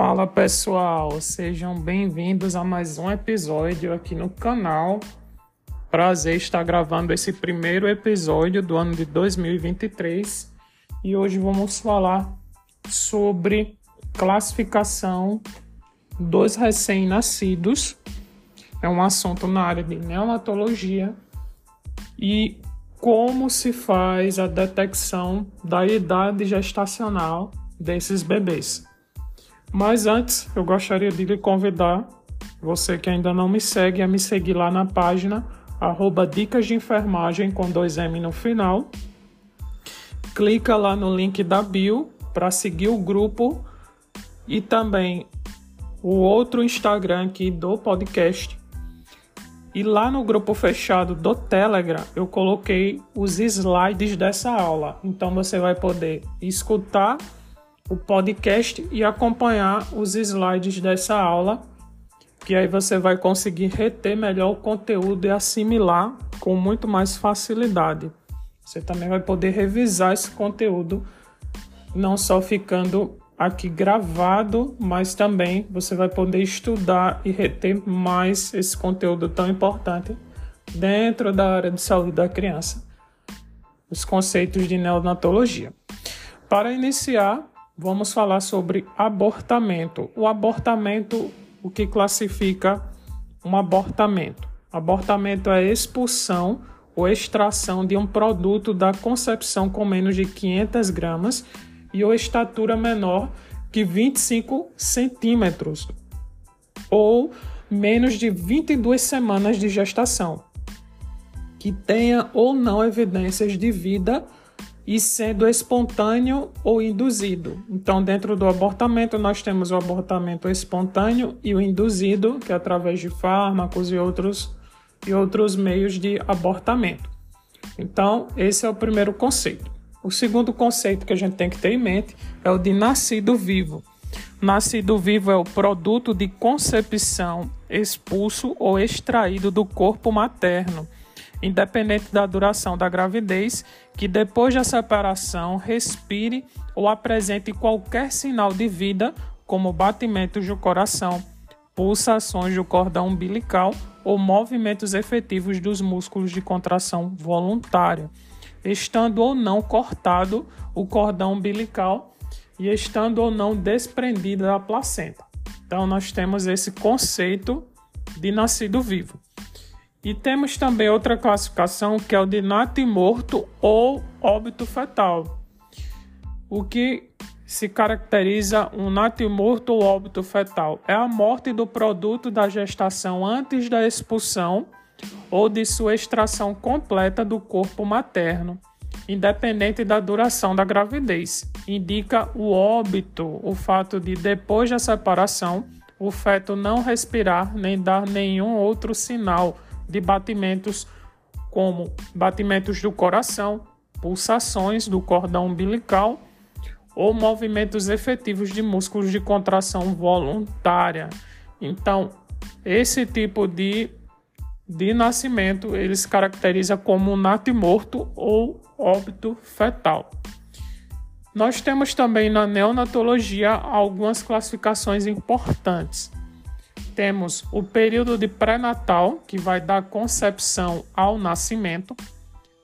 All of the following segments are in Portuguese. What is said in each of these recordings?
Fala pessoal, sejam bem-vindos a mais um episódio aqui no canal. Prazer estar gravando esse primeiro episódio do ano de 2023 e hoje vamos falar sobre classificação dos recém-nascidos. É um assunto na área de neonatologia e como se faz a detecção da idade gestacional desses bebês. Mas antes, eu gostaria de lhe convidar, você que ainda não me segue, a me seguir lá na página arroba Dicas de Enfermagem com dois M no final. Clica lá no link da bio para seguir o grupo e também o outro Instagram aqui do podcast. E lá no grupo fechado do Telegram eu coloquei os slides dessa aula. Então você vai poder escutar o podcast e acompanhar os slides dessa aula, que aí você vai conseguir reter melhor o conteúdo e assimilar com muito mais facilidade. Você também vai poder revisar esse conteúdo, não só ficando aqui gravado, mas também você vai poder estudar e reter mais esse conteúdo tão importante dentro da área de saúde da criança, os conceitos de neonatologia. Para iniciar, vamos falar sobre abortamento. O abortamento, o que classifica um abortamento? Abortamento é a expulsão ou extração de um produto da concepção com menos de 500 gramas e ou estatura menor que 25 centímetros ou menos de 22 semanas de gestação, que tenha ou não evidências de vida e sendo espontâneo ou induzido. Então, dentro do abortamento, nós temos o abortamento espontâneo e o induzido, que é através de fármacos e outros, e outros meios de abortamento. Então, esse é o primeiro conceito. O segundo conceito que a gente tem que ter em mente é o de nascido vivo. Nascido vivo é o produto de concepção expulso ou extraído do corpo materno independente da duração da gravidez, que depois da separação respire ou apresente qualquer sinal de vida, como batimentos do coração, pulsações do cordão umbilical ou movimentos efetivos dos músculos de contração voluntária, estando ou não cortado o cordão umbilical e estando ou não desprendido da placenta. Então, nós temos esse conceito de nascido vivo. E temos também outra classificação que é o de natimorto ou óbito fetal. O que se caracteriza um natimorto ou óbito fetal é a morte do produto da gestação antes da expulsão ou de sua extração completa do corpo materno, independente da duração da gravidez. Indica o óbito, o fato de depois da separação o feto não respirar nem dar nenhum outro sinal de batimentos como batimentos do coração, pulsações do cordão umbilical ou movimentos efetivos de músculos de contração voluntária. Então, esse tipo de, de nascimento ele se caracteriza como natimorto ou óbito fetal. Nós temos também na neonatologia algumas classificações importantes temos o período de pré-natal, que vai da concepção ao nascimento.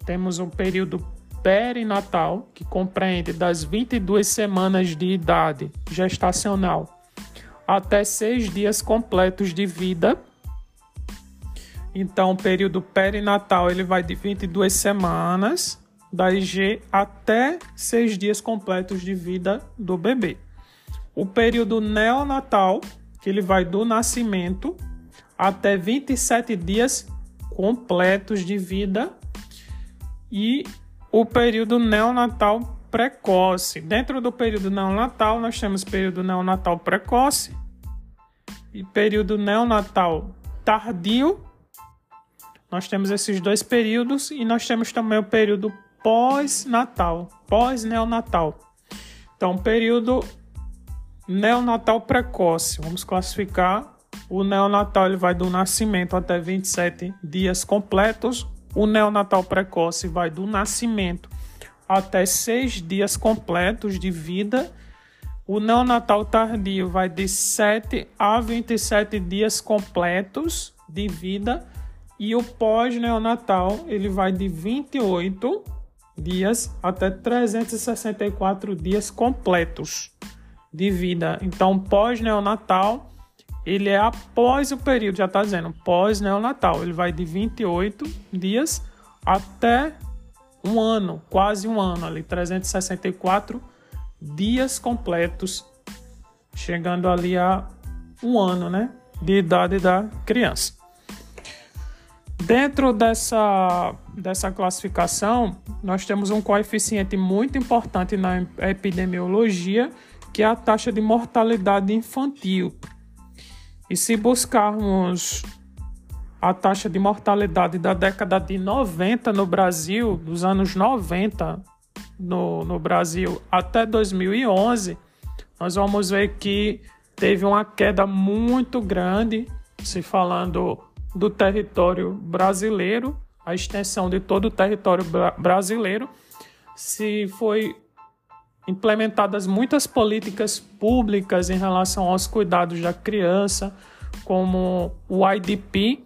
Temos o período perinatal, que compreende das 22 semanas de idade gestacional até seis dias completos de vida. Então, o período perinatal ele vai de 22 semanas da IG até seis dias completos de vida do bebê. O período neonatal que ele vai do nascimento até 27 dias completos de vida e o período neonatal precoce. Dentro do período neonatal, nós temos período neonatal precoce e período neonatal tardio. Nós temos esses dois períodos e nós temos também o período pós-natal, pós-neonatal. Então, período Neonatal precoce, vamos classificar. O neonatal ele vai do nascimento até 27 dias completos. O neonatal precoce vai do nascimento até 6 dias completos de vida. O neonatal tardio vai de 7 a 27 dias completos de vida e o pós-neonatal ele vai de 28 dias até 364 dias completos de vida. Então, pós-neonatal ele é após o período, já está dizendo, pós-neonatal. Ele vai de 28 dias até um ano, quase um ano ali, 364 dias completos, chegando ali a um ano né, de idade da criança. Dentro dessa, dessa classificação, nós temos um coeficiente muito importante na epidemiologia, que é a taxa de mortalidade infantil. E se buscarmos a taxa de mortalidade da década de 90 no Brasil, dos anos 90, no, no Brasil até 2011, nós vamos ver que teve uma queda muito grande, se falando do território brasileiro, a extensão de todo o território brasileiro, se foi implementadas muitas políticas públicas em relação aos cuidados da criança, como o IDP,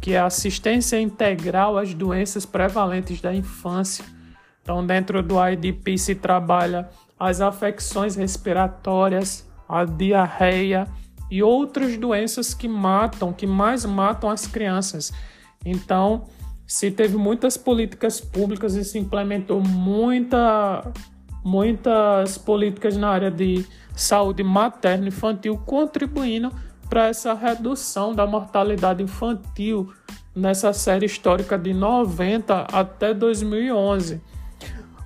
que é assistência integral às doenças prevalentes da infância, então, dentro do IDP se trabalha as afecções respiratórias, a diarreia e outras doenças que matam, que mais matam as crianças. Então, se teve muitas políticas públicas e se implementou muita, muitas políticas na área de saúde materno infantil, contribuindo para essa redução da mortalidade infantil nessa série histórica de 90 até 2011.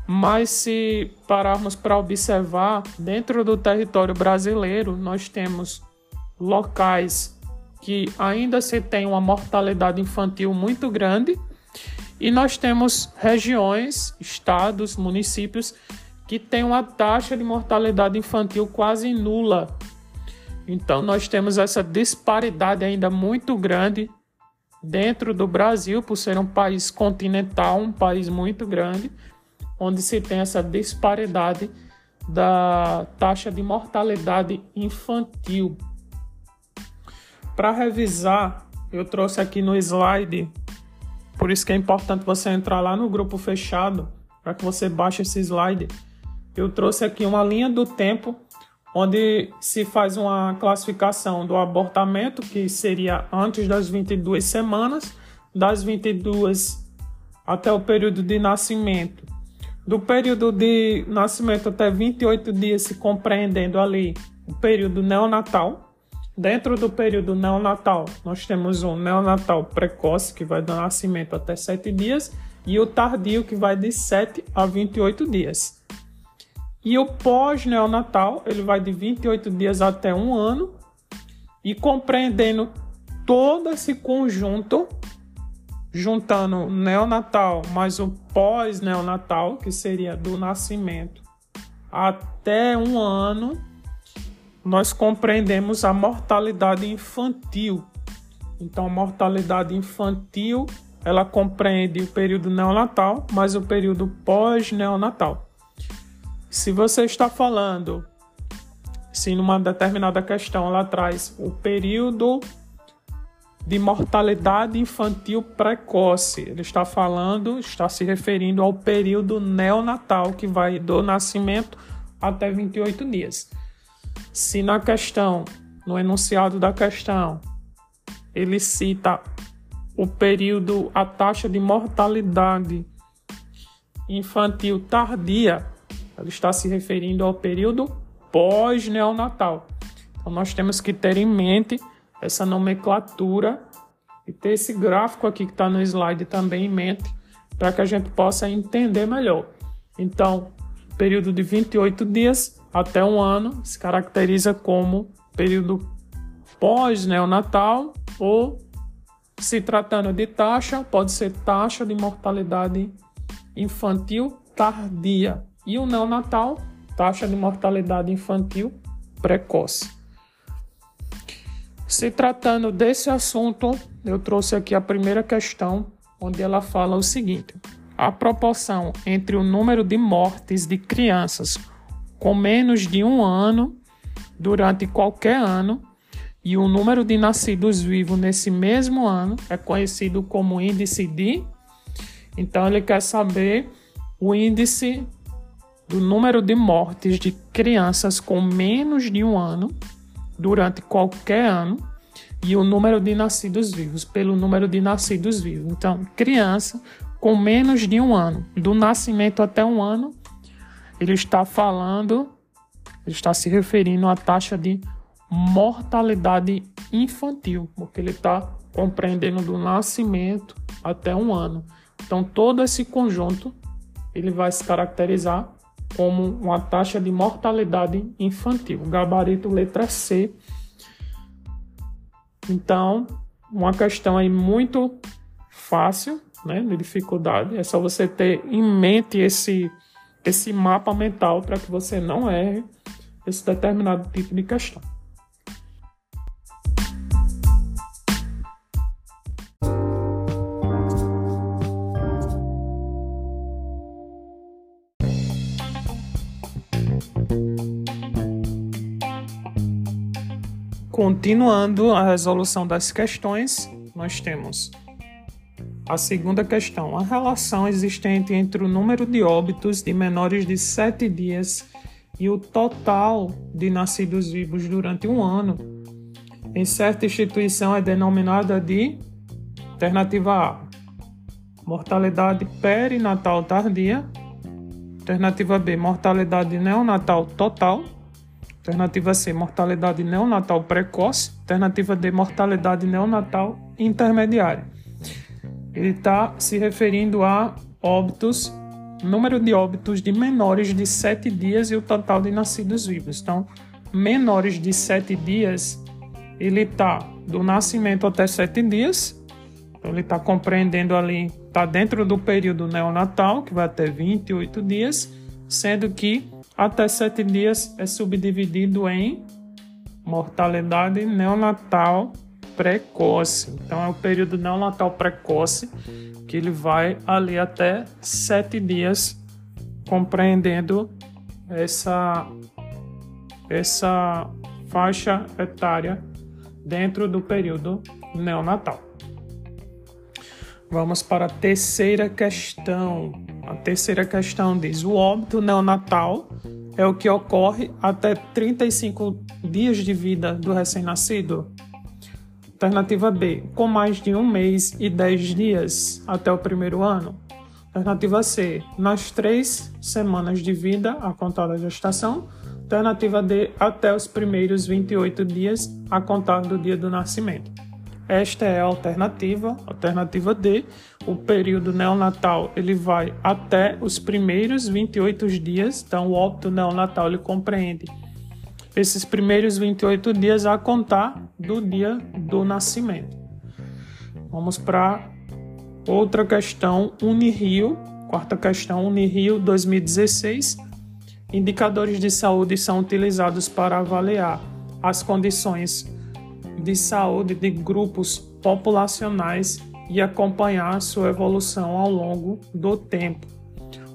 Mas se pararmos para observar, dentro do território brasileiro, nós temos locais que ainda se tem uma mortalidade infantil muito grande e nós temos regiões, estados, municípios que têm uma taxa de mortalidade infantil quase nula. Então nós temos essa disparidade ainda muito grande dentro do Brasil, por ser um país continental, um país muito grande, onde se tem essa disparidade da taxa de mortalidade infantil. Para revisar, eu trouxe aqui no slide, por isso que é importante você entrar lá no grupo fechado para que você baixe esse slide. Eu trouxe aqui uma linha do tempo onde se faz uma classificação do abortamento, que seria antes das 22 semanas, das 22 até o período de nascimento do período de nascimento até 28 dias, se compreendendo ali o período neonatal. Dentro do período neonatal, nós temos um neonatal precoce, que vai do nascimento até 7 dias, e o tardio, que vai de 7 a 28 dias. E o pós-neonatal, ele vai de 28 dias até um ano, e compreendendo todo esse conjunto juntando neonatal mais o pós-neonatal, que seria do nascimento até um ano, nós compreendemos a mortalidade infantil. Então, a mortalidade infantil ela compreende o período neonatal mais o período pós-neonatal. Se você está falando, se numa determinada questão lá atrás, o período de mortalidade infantil precoce. Ele está falando, está se referindo ao período neonatal, que vai do nascimento até 28 dias. Se na questão, no enunciado da questão, ele cita o período, a taxa de mortalidade infantil tardia, ele está se referindo ao período pós-neonatal. Então nós temos que ter em mente essa nomenclatura e ter esse gráfico aqui que está no slide também em mente para que a gente possa entender melhor. Então, período de 28 dias até um ano se caracteriza como período pós-neonatal ou, se tratando de taxa, pode ser taxa de mortalidade infantil tardia. E o neonatal, taxa de mortalidade infantil precoce. Se tratando desse assunto, eu trouxe aqui a primeira questão, onde ela fala o seguinte: a proporção entre o número de mortes de crianças com menos de um ano durante qualquer ano e o número de nascidos vivos nesse mesmo ano é conhecido como índice de. Então ele quer saber o índice do número de mortes de crianças com menos de um ano durante qualquer ano e o número de nascidos vivos pelo número de nascidos vivos. Então, criança com menos de um ano, do nascimento até um ano, ele está falando, ele está se referindo à taxa de mortalidade infantil, porque ele está compreendendo do nascimento até um ano. Então, todo esse conjunto ele vai se caracterizar como uma taxa de mortalidade infantil. Gabarito letra C. Então, uma questão aí muito fácil, né, de dificuldade. É só você ter em mente esse esse mapa mental para que você não erre esse determinado tipo de questão. Continuando a resolução das questões, nós temos a segunda questão: a relação existente entre o número de óbitos de menores de 7 dias e o total de nascidos vivos durante um ano em certa instituição é denominada de alternativa A, mortalidade perinatal tardia, alternativa B, mortalidade neonatal total Alternativa C, mortalidade neonatal precoce. Alternativa D, mortalidade neonatal intermediária. Ele está se referindo a óbitos, número de óbitos de menores de 7 dias e o total de nascidos vivos. Então, menores de 7 dias, ele está do nascimento até 7 dias. Então, ele está compreendendo ali, está dentro do período neonatal, que vai até 28 dias, sendo que até sete dias é subdividido em mortalidade neonatal precoce. Então é o período neonatal precoce que ele vai ali até sete dias, compreendendo essa essa faixa etária dentro do período neonatal. Vamos para a terceira questão. A terceira questão diz: o óbito neonatal é o que ocorre até 35 dias de vida do recém-nascido? Alternativa B, com mais de um mês e 10 dias até o primeiro ano. Alternativa C, nas três semanas de vida a contar da gestação. Alternativa D, até os primeiros 28 dias a contar do dia do nascimento. Esta é a alternativa, alternativa D. O período neonatal ele vai até os primeiros 28 dias, então o óbito neonatal ele compreende esses primeiros 28 dias a contar do dia do nascimento. Vamos para outra questão, Unirio, quarta questão, Unirio 2016. Indicadores de saúde são utilizados para avaliar as condições de saúde de grupos populacionais e acompanhar sua evolução ao longo do tempo.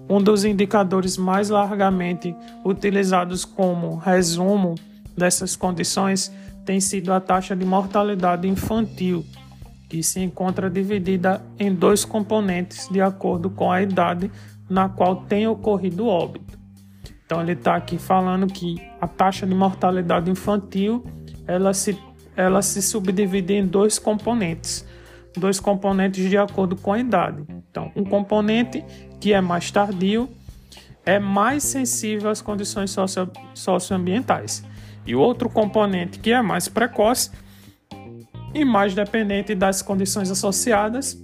Um dos indicadores mais largamente utilizados como resumo dessas condições tem sido a taxa de mortalidade infantil, que se encontra dividida em dois componentes de acordo com a idade na qual tem ocorrido o óbito. Então ele está aqui falando que a taxa de mortalidade infantil ela se ela se subdivide em dois componentes, dois componentes de acordo com a idade. Então, um componente que é mais tardio é mais sensível às condições socio socioambientais, e o outro componente que é mais precoce e mais dependente das condições associadas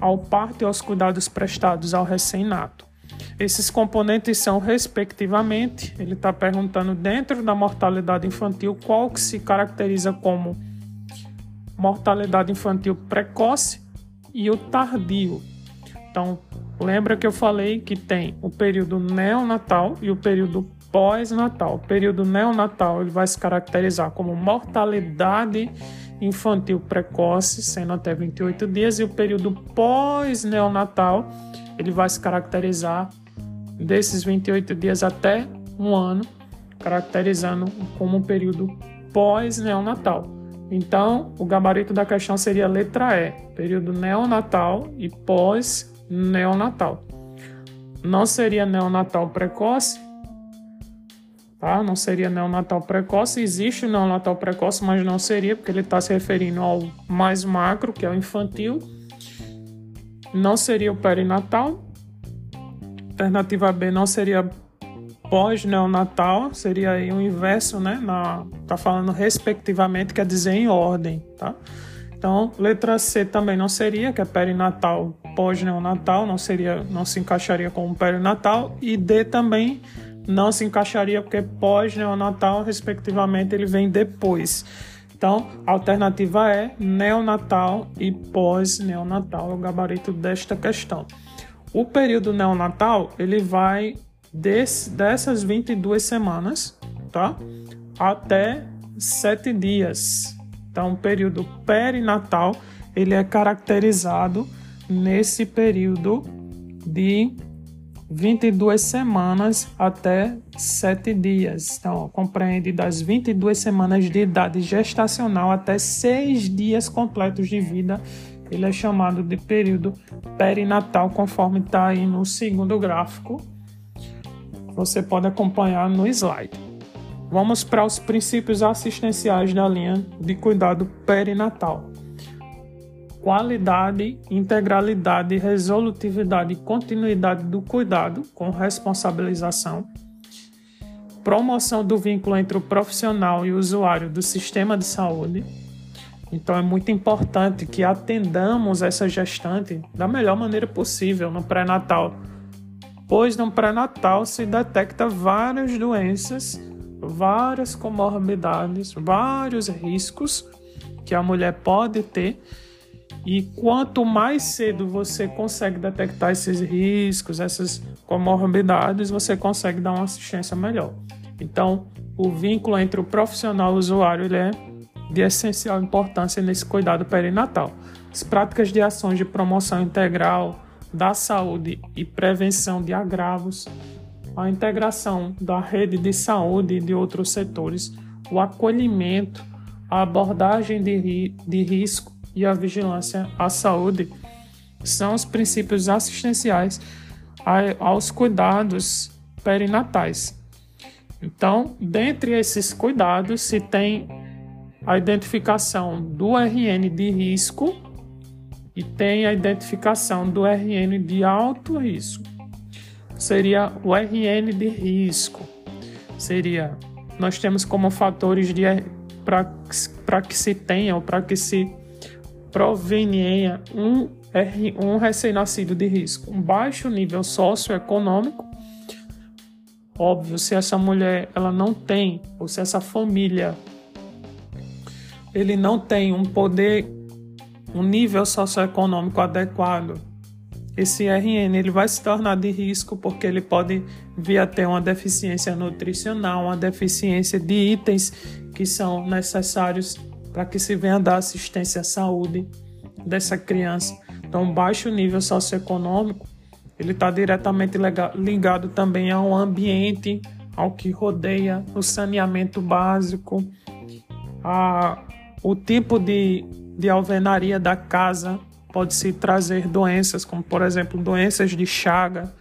ao parto e aos cuidados prestados ao recém-nato. Esses componentes são, respectivamente, ele está perguntando dentro da mortalidade infantil qual que se caracteriza como mortalidade infantil precoce e o tardio. Então, lembra que eu falei que tem o período neonatal e o período pós-natal. O período neonatal ele vai se caracterizar como mortalidade infantil precoce, sendo até 28 dias, e o período pós-neonatal ele vai se caracterizar desses 28 dias até um ano, caracterizando como um período pós-neonatal. Então, o gabarito da questão seria letra E, período neonatal e pós-neonatal. Não seria neonatal precoce, tá? Não seria neonatal precoce. Existe o neonatal precoce, mas não seria, porque ele está se referindo ao mais macro, que é o infantil. Não seria o perinatal. Alternativa B não seria pós-neonatal, seria aí o inverso, né? Na, tá falando respectivamente, quer dizer em ordem, tá? Então, letra C também não seria, que é perinatal, pós-neonatal, não seria, não se encaixaria como perinatal, e D também não se encaixaria porque pós-neonatal, respectivamente, ele vem depois. Então, a alternativa é neonatal e pós-neonatal, é o gabarito desta questão. O período neonatal, ele vai desse, dessas 22 semanas, tá? Até 7 dias. Então, o período perinatal, ele é caracterizado nesse período de 22 semanas até 7 dias. Então, compreende das 22 semanas de idade gestacional até 6 dias completos de vida. Ele é chamado de período perinatal, conforme está aí no segundo gráfico você pode acompanhar no slide. Vamos para os princípios assistenciais da linha de cuidado perinatal. Qualidade, integralidade, resolutividade e continuidade do cuidado com responsabilização. Promoção do vínculo entre o profissional e o usuário do sistema de saúde. Então é muito importante que atendamos essa gestante da melhor maneira possível no pré-natal pois no pré-natal se detecta várias doenças, várias comorbidades, vários riscos que a mulher pode ter. E quanto mais cedo você consegue detectar esses riscos, essas comorbidades, você consegue dar uma assistência melhor. Então, o vínculo entre o profissional e o usuário ele é de essencial importância nesse cuidado perinatal. As práticas de ações de promoção integral, da saúde e prevenção de agravos, a integração da rede de saúde e de outros setores, o acolhimento, a abordagem de, ri de risco e a vigilância à saúde são os princípios assistenciais aos cuidados perinatais. Então, dentre esses cuidados, se tem a identificação do RN de risco e tem a identificação do RN de alto risco. Seria o RN de risco. Seria nós temos como fatores para que se tenha ou para que se provenha um, um recém-nascido de risco, um baixo nível socioeconômico. Óbvio, se essa mulher ela não tem, ou se essa família ele não tem um poder um nível socioeconômico adequado, esse RN ele vai se tornar de risco porque ele pode vir a ter uma deficiência nutricional, uma deficiência de itens que são necessários para que se venha dar assistência à saúde dessa criança. Então, baixo nível socioeconômico, ele está diretamente ligado também ao ambiente, ao que rodeia, o saneamento básico, a, o tipo de de alvenaria da casa pode-se trazer doenças, como por exemplo doenças de chaga.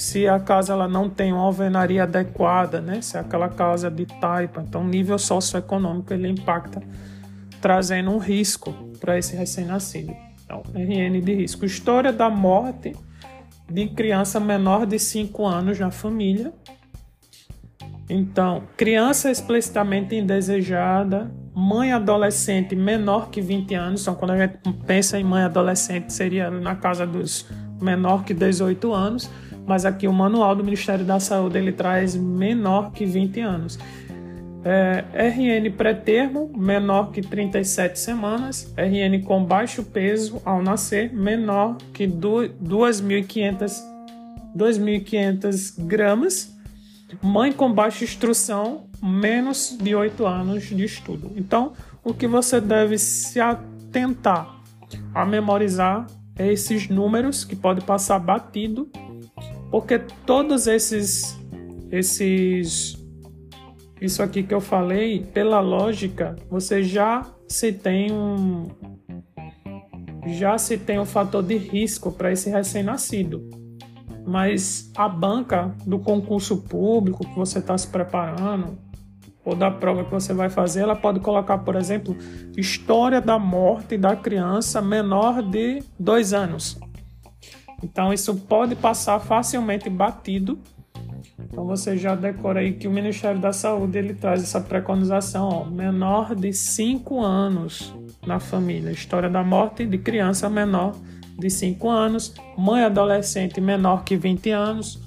Se a casa ela não tem uma alvenaria adequada, né? se é aquela casa de taipa, então o nível socioeconômico ele impacta, trazendo um risco para esse recém-nascido. Então, RN de risco. História da morte de criança menor de 5 anos na família. Então, criança explicitamente indesejada, mãe adolescente menor que 20 anos, então quando a gente pensa em mãe adolescente seria na casa dos menor que 18 anos, mas aqui o manual do Ministério da Saúde ele traz menor que 20 anos. É, RN pré-termo, menor que 37 semanas, RN com baixo peso ao nascer, menor que 2.500 gramas, mãe com baixa instrução, menos de 8 anos de estudo. Então, o que você deve se atentar a memorizar é esses números que pode passar batido, porque todos esses esses isso aqui que eu falei, pela lógica, você já se tem um já se tem um fator de risco para esse recém-nascido. Mas a banca do concurso público que você está se preparando, ou da prova que você vai fazer, ela pode colocar, por exemplo, história da morte da criança menor de dois anos. Então, isso pode passar facilmente batido. Então, você já decora aí que o Ministério da Saúde ele traz essa preconização: ó, menor de 5 anos na família. História da morte de criança menor de 5 anos, mãe adolescente menor que 20 anos,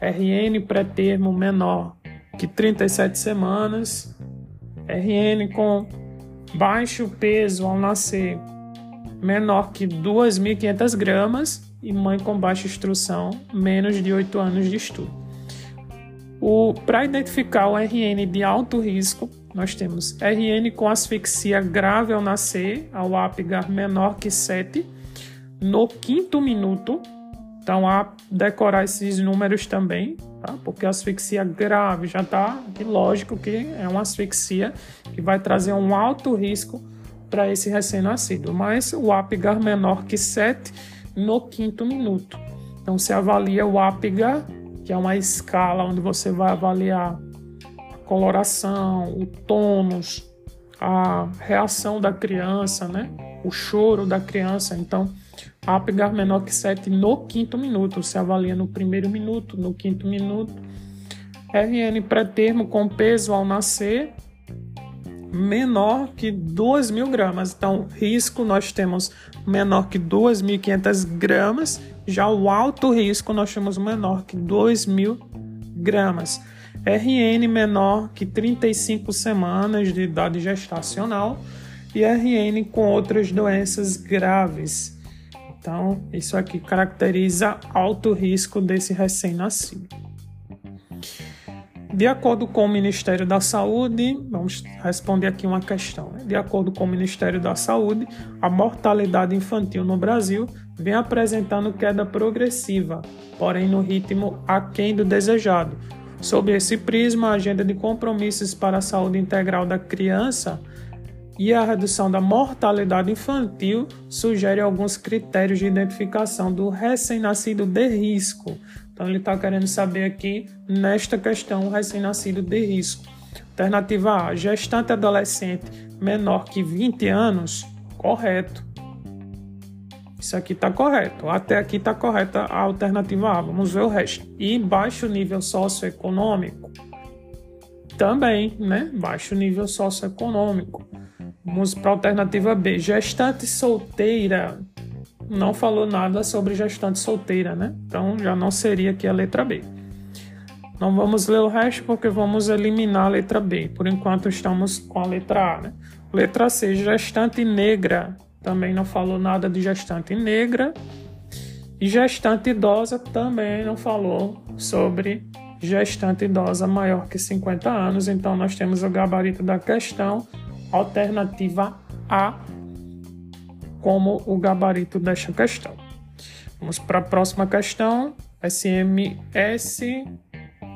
RN pré-termo menor que 37 semanas, RN com baixo peso ao nascer menor que 2.500 gramas e mãe com baixa instrução menos de 8 anos de estudo. Para identificar o RN de alto risco, nós temos RN com asfixia grave ao nascer, ao APGAR menor que 7, no quinto minuto. Então, a decorar esses números também, tá? porque asfixia grave já está lógico que é uma asfixia que vai trazer um alto risco para esse recém-nascido. Mas o APGAR menor que 7 no quinto minuto. Então, se avalia o APGAR, que é uma escala onde você vai avaliar a coloração, o tônus, a reação da criança, né? o choro da criança. Então, Apgar menor que 7 no quinto minuto. Se avalia no primeiro minuto, no quinto minuto. RN pré-termo com peso ao nascer menor que 2 mil gramas. Então, risco nós temos menor que 2.500 gramas. Já o alto risco nós temos menor que 2 mil gramas. RN menor que 35 semanas de idade gestacional e RN com outras doenças graves. Então, isso aqui caracteriza alto risco desse recém-nascido. De acordo com o Ministério da Saúde, vamos responder aqui uma questão. Né? De acordo com o Ministério da Saúde, a mortalidade infantil no Brasil vem apresentando queda progressiva, porém no ritmo aquém do desejado. Sob esse prisma, a agenda de compromissos para a saúde integral da criança e a redução da mortalidade infantil sugere alguns critérios de identificação do recém-nascido de risco. Então, ele está querendo saber aqui, nesta questão, recém-nascido de risco. Alternativa A: gestante adolescente menor que 20 anos. Correto. Isso aqui está correto. Até aqui está correta a alternativa A. Vamos ver o resto. E baixo nível socioeconômico. Também, né? Baixo nível socioeconômico. Vamos para a alternativa B. Gestante solteira. Não falou nada sobre gestante solteira, né? Então já não seria aqui a letra B. Não vamos ler o resto porque vamos eliminar a letra B. Por enquanto estamos com a letra A, né? Letra C, gestante negra. Também não falou nada de gestante negra. E gestante idosa também não falou sobre gestante idosa maior que 50 anos. Então nós temos o gabarito da questão alternativa A como o gabarito desta questão. Vamos para a próxima questão. SMS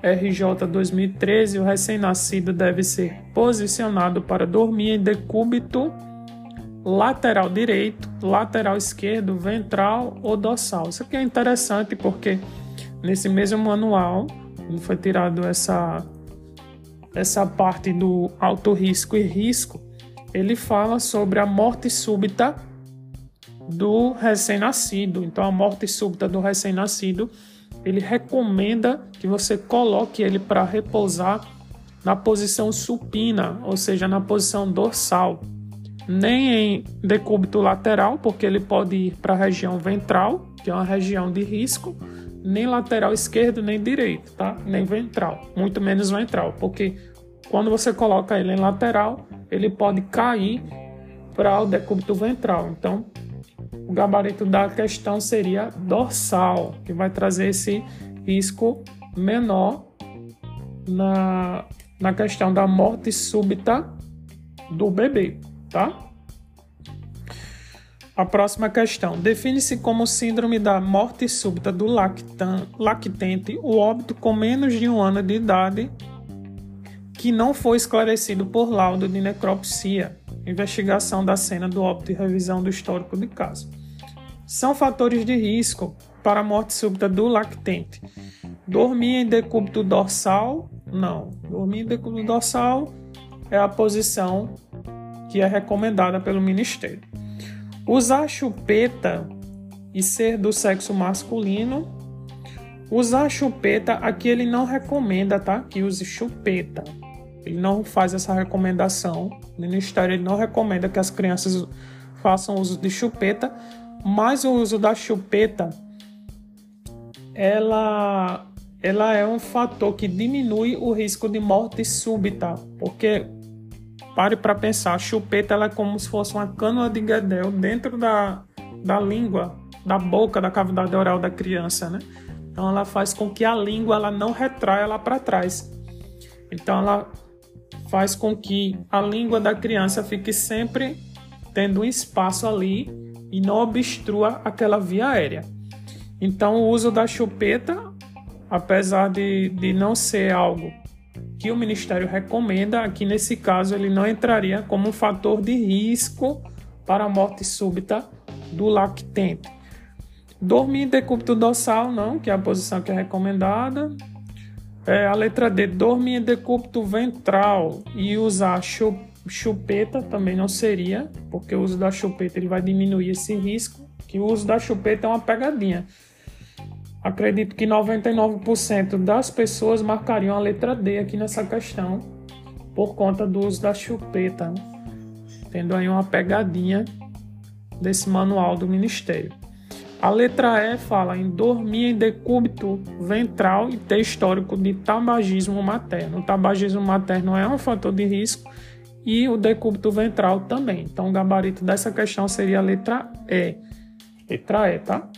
RJ 2013, o recém-nascido deve ser posicionado para dormir em decúbito lateral direito, lateral esquerdo, ventral ou dorsal. Isso aqui é interessante porque nesse mesmo manual foi tirado essa essa parte do alto risco e risco ele fala sobre a morte súbita do recém-nascido. Então, a morte súbita do recém-nascido, ele recomenda que você coloque ele para repousar na posição supina, ou seja, na posição dorsal. Nem em decúbito lateral, porque ele pode ir para a região ventral, que é uma região de risco, nem lateral esquerdo, nem direito, tá? Nem ventral, muito menos ventral, porque quando você coloca ele em lateral, ele pode cair para o decúbito ventral. Então, o gabarito da questão seria dorsal, que vai trazer esse risco menor na, na questão da morte súbita do bebê, tá? A próxima questão. Define-se como síndrome da morte súbita do lactan, lactente o óbito com menos de um ano de idade que não foi esclarecido por laudo de necropsia, investigação da cena do óbito e revisão do histórico de caso. São fatores de risco para a morte súbita do lactente. Dormir em decúbito dorsal? Não. Dormir em decúbito dorsal é a posição que é recomendada pelo Ministério. Usar chupeta e ser do sexo masculino. Usar chupeta, aqui ele não recomenda, tá? Que use chupeta. Ele não faz essa recomendação. O Ministério ele não recomenda que as crianças façam uso de chupeta, mas o uso da chupeta ela ela é um fator que diminui o risco de morte súbita, porque pare para pensar, a chupeta ela é como se fosse uma cânula de guedel dentro da, da língua, da boca, da cavidade oral da criança, né? Então ela faz com que a língua ela não retraia lá para trás. Então ela faz com que a língua da criança fique sempre tendo um espaço ali e não obstrua aquela via aérea. Então o uso da chupeta, apesar de, de não ser algo que o Ministério recomenda, aqui nesse caso ele não entraria como um fator de risco para a morte súbita do lactente. Dormir decúbito dorsal, não, que é a posição que é recomendada. É, a letra D, dormir em decúbito ventral e usar chupeta também não seria, porque o uso da chupeta ele vai diminuir esse risco, que o uso da chupeta é uma pegadinha. Acredito que 99% das pessoas marcariam a letra D aqui nessa questão por conta do uso da chupeta, tendo aí uma pegadinha desse manual do Ministério. A letra E fala em dormir em decúbito ventral e ter histórico de tabagismo materno. O tabagismo materno é um fator de risco e o decúbito ventral também. Então, o gabarito dessa questão seria a letra E. Letra E, tá?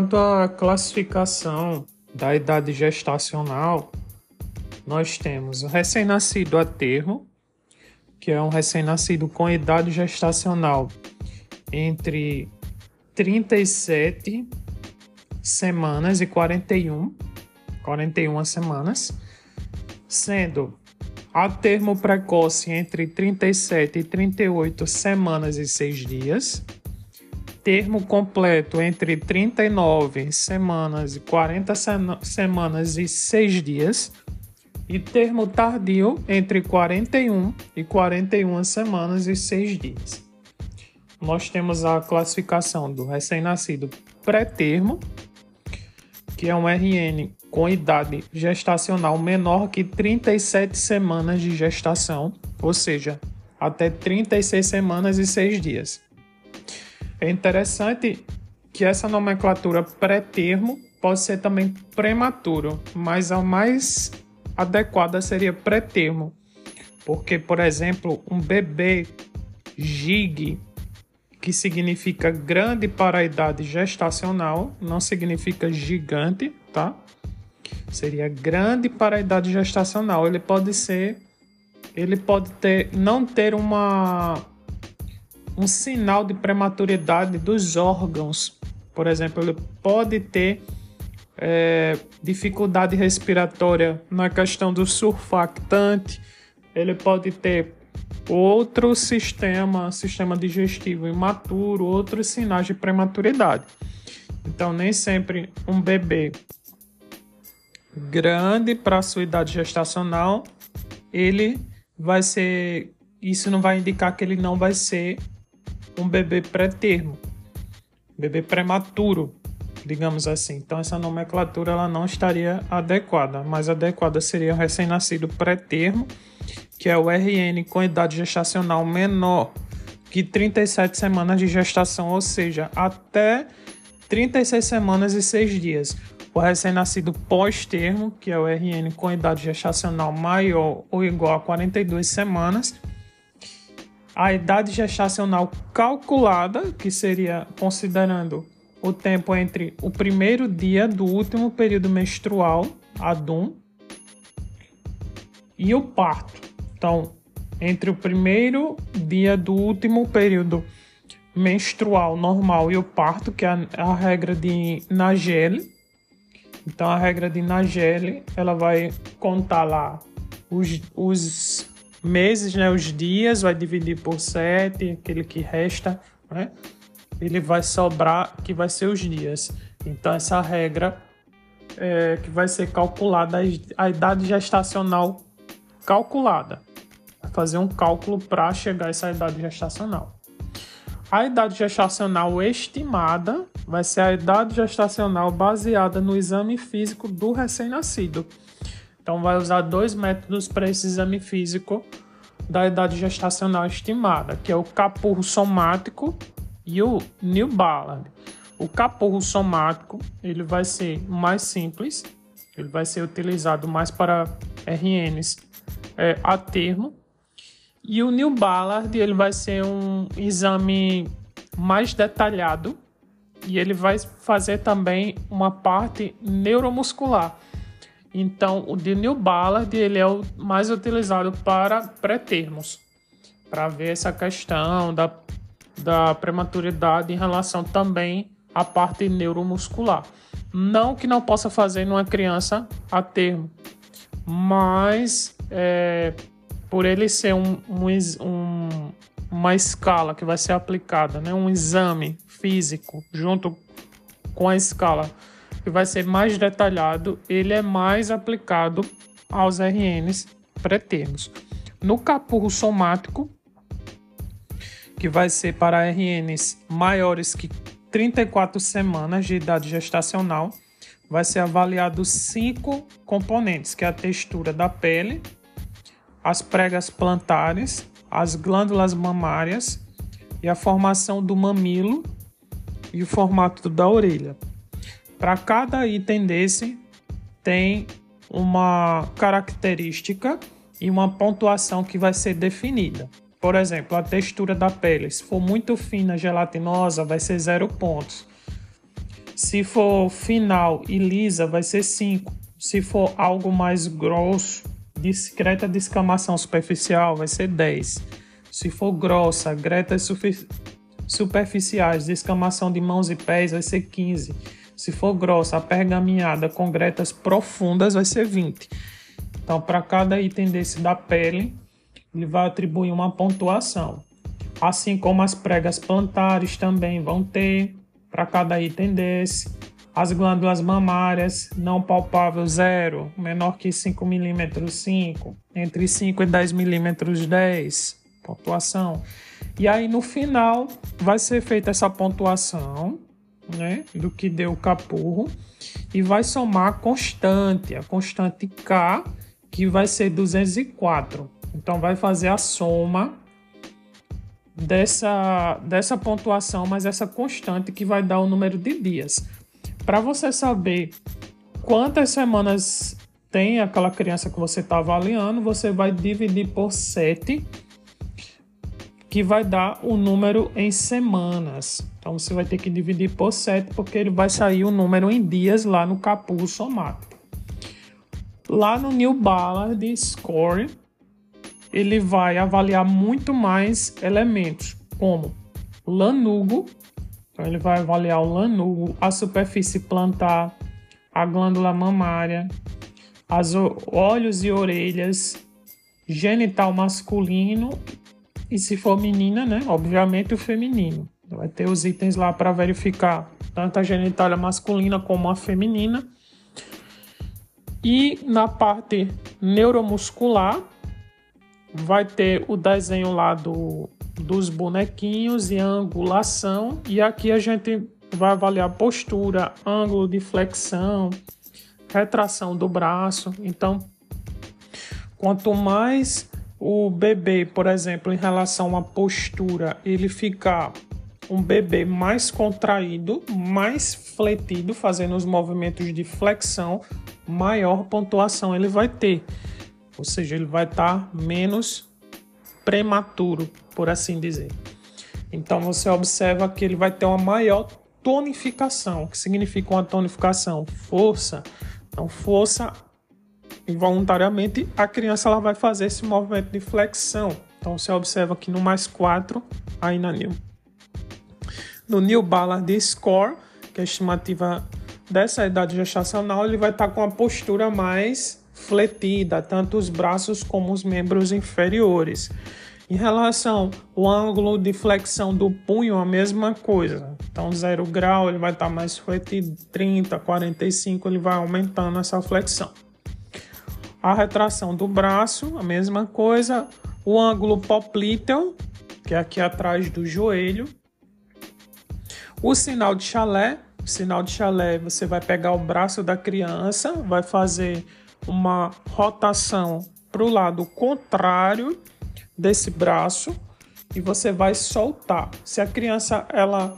Quanto à classificação da idade gestacional, nós temos o recém-nascido a termo, que é um recém-nascido com idade gestacional entre 37 semanas e 41, 41 semanas, sendo a termo precoce entre 37 e 38 semanas e 6 dias termo completo entre 39 semanas e 40 semanas e 6 dias, e termo tardio entre 41 e 41 semanas e 6 dias. Nós temos a classificação do recém-nascido pré-termo, que é um RN com idade gestacional menor que 37 semanas de gestação, ou seja, até 36 semanas e 6 dias. É interessante que essa nomenclatura pré-termo pode ser também prematuro, mas a mais adequada seria pré-termo, porque, por exemplo, um bebê gig, que significa grande para a idade gestacional, não significa gigante, tá? Seria grande para a idade gestacional. Ele pode ser, ele pode ter, não ter uma um sinal de prematuridade dos órgãos. Por exemplo, ele pode ter é, dificuldade respiratória na questão do surfactante, ele pode ter outro sistema, sistema digestivo imaturo, outros sinais de prematuridade. Então, nem sempre um bebê grande para sua idade gestacional, ele vai ser. Isso não vai indicar que ele não vai ser um bebê pré-termo, bebê prematuro, digamos assim. Então essa nomenclatura ela não estaria adequada, mas adequada seria o recém-nascido pré-termo, que é o RN com idade gestacional menor que 37 semanas de gestação, ou seja, até 36 semanas e 6 dias. O recém-nascido pós-termo, que é o RN com idade gestacional maior ou igual a 42 semanas, a idade gestacional calculada, que seria considerando o tempo entre o primeiro dia do último período menstrual ADUM e o parto. Então, entre o primeiro dia do último período menstrual normal e o parto, que é a, a regra de Nageli. Então, a regra de Nageli, ela vai contar lá os, os meses, né, os dias, vai dividir por sete, aquele que resta, né? Ele vai sobrar, que vai ser os dias. Então, essa regra é, que vai ser calculada a idade gestacional calculada. Vai fazer um cálculo para chegar a essa idade gestacional. A idade gestacional estimada vai ser a idade gestacional baseada no exame físico do recém-nascido. Então, vai usar dois métodos para esse exame físico da idade gestacional estimada, que é o capurro somático e o New Ballard. O capurro somático ele vai ser mais simples, ele vai ser utilizado mais para RNs é, a termo. E o New Ballard ele vai ser um exame mais detalhado e ele vai fazer também uma parte neuromuscular. Então, o de New Ballard ele é o mais utilizado para pré-termos, para ver essa questão da, da prematuridade em relação também a parte neuromuscular. Não que não possa fazer numa criança a termo, mas é, por ele ser um, um, um, uma escala que vai ser aplicada, né, um exame físico junto com a escala que vai ser mais detalhado, ele é mais aplicado aos RNs pré-termos. No capurro somático, que vai ser para RNs maiores que 34 semanas de idade gestacional, vai ser avaliado cinco componentes, que é a textura da pele, as pregas plantares, as glândulas mamárias e a formação do mamilo e o formato da orelha. Para cada item desse tem uma característica e uma pontuação que vai ser definida. Por exemplo, a textura da pele. Se for muito fina, gelatinosa, vai ser zero pontos. Se for final e lisa, vai ser 5. Se for algo mais grosso, discreta descamação superficial, vai ser 10. Se for grossa, gretas superficiais, descamação de mãos e pés, vai ser 15. Se for grossa, pergaminhada com gretas profundas, vai ser 20. Então, para cada item desse da pele, ele vai atribuir uma pontuação. Assim como as pregas plantares também vão ter para cada item desse. As glândulas mamárias não palpável 0, menor que 5 milímetros 5, entre 5 e 10 milímetros 10, pontuação. E aí no final vai ser feita essa pontuação, né, do que deu o capurro e vai somar a constante, a constante K, que vai ser 204. Então vai fazer a soma dessa, dessa pontuação, mas essa constante que vai dar o número de dias. Para você saber quantas semanas tem aquela criança que você está avaliando, você vai dividir por 7, que vai dar o número em semanas. Então você vai ter que dividir por 7, porque ele vai sair o número em dias lá no capuz somático. Lá no New Ballard Score, ele vai avaliar muito mais elementos, como lanugo, então ele vai avaliar o lanugo, a superfície plantar, a glândula mamária, os olhos e orelhas, genital masculino e se for menina, né, obviamente o feminino. Vai ter os itens lá para verificar tanto a genitália masculina como a feminina. E na parte neuromuscular, vai ter o desenho lá do, dos bonequinhos e a angulação. E aqui a gente vai avaliar postura, ângulo de flexão, retração do braço. Então, quanto mais o bebê, por exemplo, em relação à postura, ele ficar um bebê mais contraído, mais fletido, fazendo os movimentos de flexão, maior pontuação ele vai ter ou seja, ele vai estar tá menos prematuro, por assim dizer. Então você observa que ele vai ter uma maior tonificação. O que significa uma tonificação? Força Então, força involuntariamente, a criança ela vai fazer esse movimento de flexão. Então, você observa aqui no mais 4, aí na New. No New Ballard Score, que é a estimativa dessa idade gestacional, ele vai estar com a postura mais fletida, tanto os braços como os membros inferiores. Em relação ao ângulo de flexão do punho, a mesma coisa. Então, 0 grau ele vai estar mais fletido, 30, 45 ele vai aumentando essa flexão. A retração do braço, a mesma coisa. O ângulo popliteo, que é aqui atrás do joelho. O sinal de chalé, sinal de chalé, você vai pegar o braço da criança, vai fazer uma rotação para o lado contrário desse braço e você vai soltar. Se a criança ela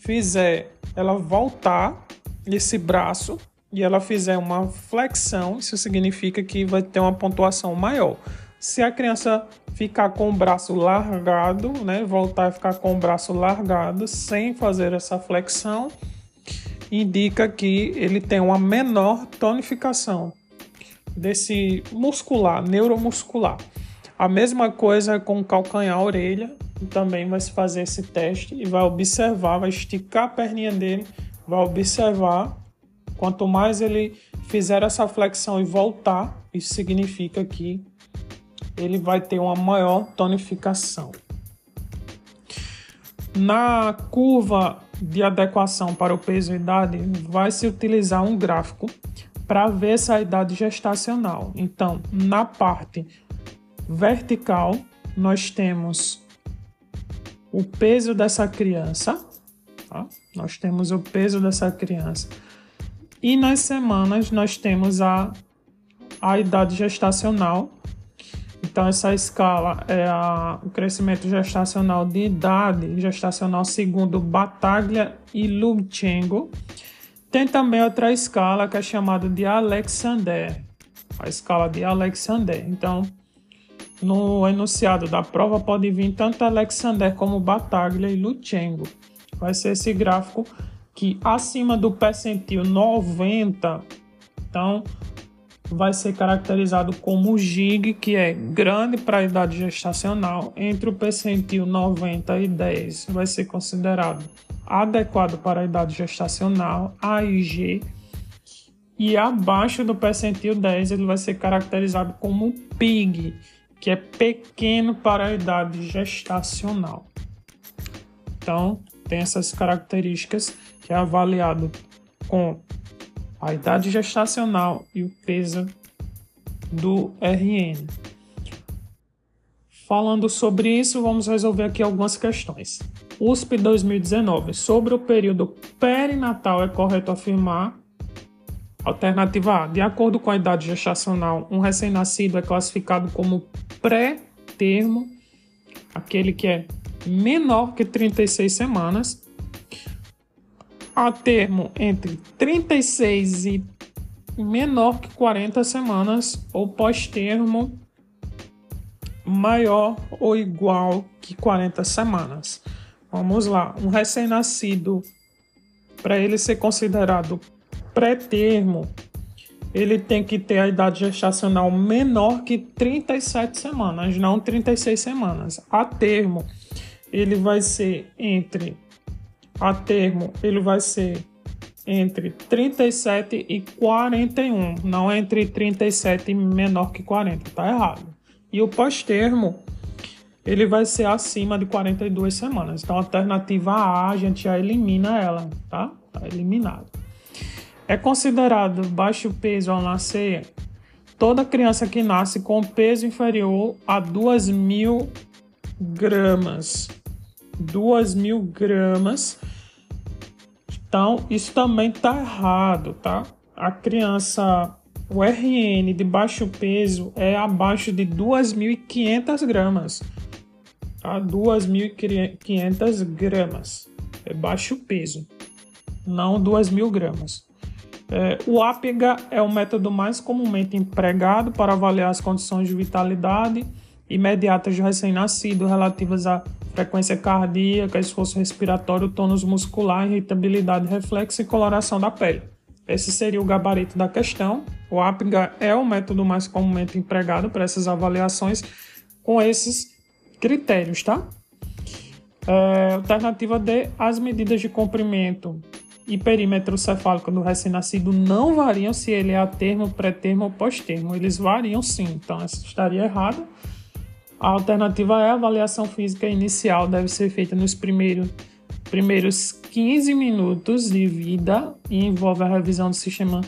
fizer, ela voltar esse braço e ela fizer uma flexão, isso significa que vai ter uma pontuação maior. Se a criança ficar com o braço largado, né, voltar a ficar com o braço largado sem fazer essa flexão, indica que ele tem uma menor tonificação desse muscular, neuromuscular. A mesma coisa com calcanhar orelha, também vai se fazer esse teste e vai observar, vai esticar a perninha dele, vai observar. Quanto mais ele fizer essa flexão e voltar, isso significa que ele vai ter uma maior tonificação. Na curva de adequação para o peso e idade, vai se utilizar um gráfico para ver essa idade gestacional. Então, na parte vertical, nós temos o peso dessa criança, tá? nós temos o peso dessa criança, e nas semanas nós temos a, a idade gestacional. Então, essa escala é a, o crescimento gestacional de idade gestacional segundo Bataglia e Lubchenko tem também outra escala que é chamada de Alexander, a escala de Alexander. Então, no enunciado da prova pode vir tanto Alexander como Bataglia e Luchengo. Vai ser esse gráfico que acima do percentil 90, então vai ser caracterizado como GIG, que é grande para a idade gestacional, entre o percentil 90 e 10 vai ser considerado adequado para a idade gestacional, AIG, e abaixo do percentil 10 ele vai ser caracterizado como PIG, que é pequeno para a idade gestacional. Então, tem essas características é avaliado com a idade gestacional e o peso do RN. Falando sobre isso, vamos resolver aqui algumas questões. USP 2019. Sobre o período perinatal, é correto afirmar. Alternativa A. De acordo com a idade gestacional, um recém-nascido é classificado como pré-termo, aquele que é menor que 36 semanas. A termo entre 36 e menor que 40 semanas, ou pós-termo maior ou igual que 40 semanas. Vamos lá, um recém-nascido, para ele ser considerado pré-termo, ele tem que ter a idade gestacional menor que 37 semanas, não 36 semanas. A termo, ele vai ser entre a termo, ele vai ser entre 37 e 41, não entre 37 e menor que 40, tá errado. E o pós-termo, ele vai ser acima de 42 semanas. Então, a alternativa A, a gente já elimina ela, tá? Tá eliminado. É considerado baixo peso ao nascer toda criança que nasce com peso inferior a 2 mil gramas. 2 mil gramas. Então, isso também tá errado, tá? A criança, o RN de baixo peso é abaixo de 2.500 gramas a 2.500 gramas. É baixo peso, não 2.000 gramas. É, o APGA é o método mais comumente empregado para avaliar as condições de vitalidade imediatas do recém-nascido relativas à frequência cardíaca, esforço respiratório, tônus muscular, irritabilidade, reflexo e coloração da pele. Esse seria o gabarito da questão. O APGA é o método mais comumente empregado para essas avaliações com esses critérios, tá? É, alternativa D, as medidas de comprimento e perímetro cefálico do recém-nascido não variam se ele é a termo, pré-termo ou pós-termo. Eles variam sim, então essa estaria errada. A alternativa é a avaliação física inicial deve ser feita nos primeiros, primeiros 15 minutos de vida e envolve a revisão do sistema,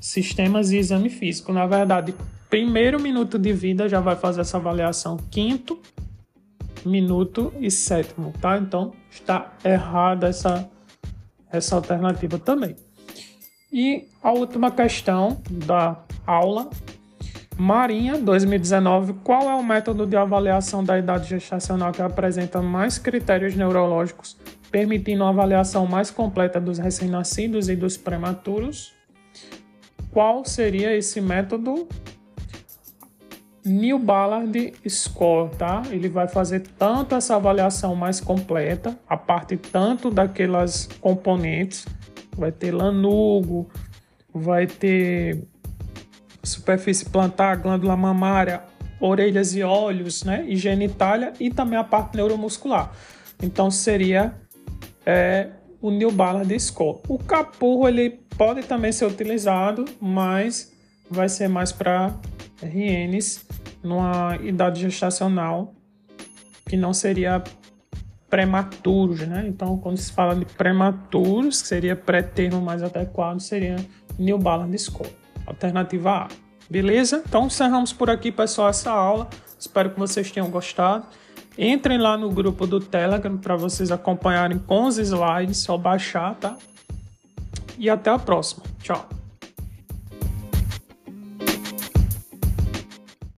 sistemas e exame físico. Na verdade, primeiro minuto de vida já vai fazer essa avaliação, quinto minuto e sétimo, tá? Então está errada essa essa alternativa também. E a última questão da aula, Marinha 2019, qual é o método de avaliação da idade gestacional que apresenta mais critérios neurológicos, permitindo uma avaliação mais completa dos recém-nascidos e dos prematuros? Qual seria esse método? New Ballard Score, tá? Ele vai fazer tanto essa avaliação mais completa, a parte tanto daquelas componentes, vai ter lanugo, vai ter superfície plantar, glândula mamária, orelhas e olhos, né? E genitália e também a parte neuromuscular. Então seria é, o New Ballard Score. O capurro ele pode também ser utilizado, mas vai ser mais para RNs numa idade gestacional que não seria prematuros, né? Então, quando se fala de prematuros, que seria pré-termo mais adequado, seria New Balance Score, alternativa A. Beleza? Então, encerramos por aqui, pessoal, essa aula. Espero que vocês tenham gostado. Entrem lá no grupo do Telegram para vocês acompanharem com os slides, só baixar, tá? E até a próxima. Tchau.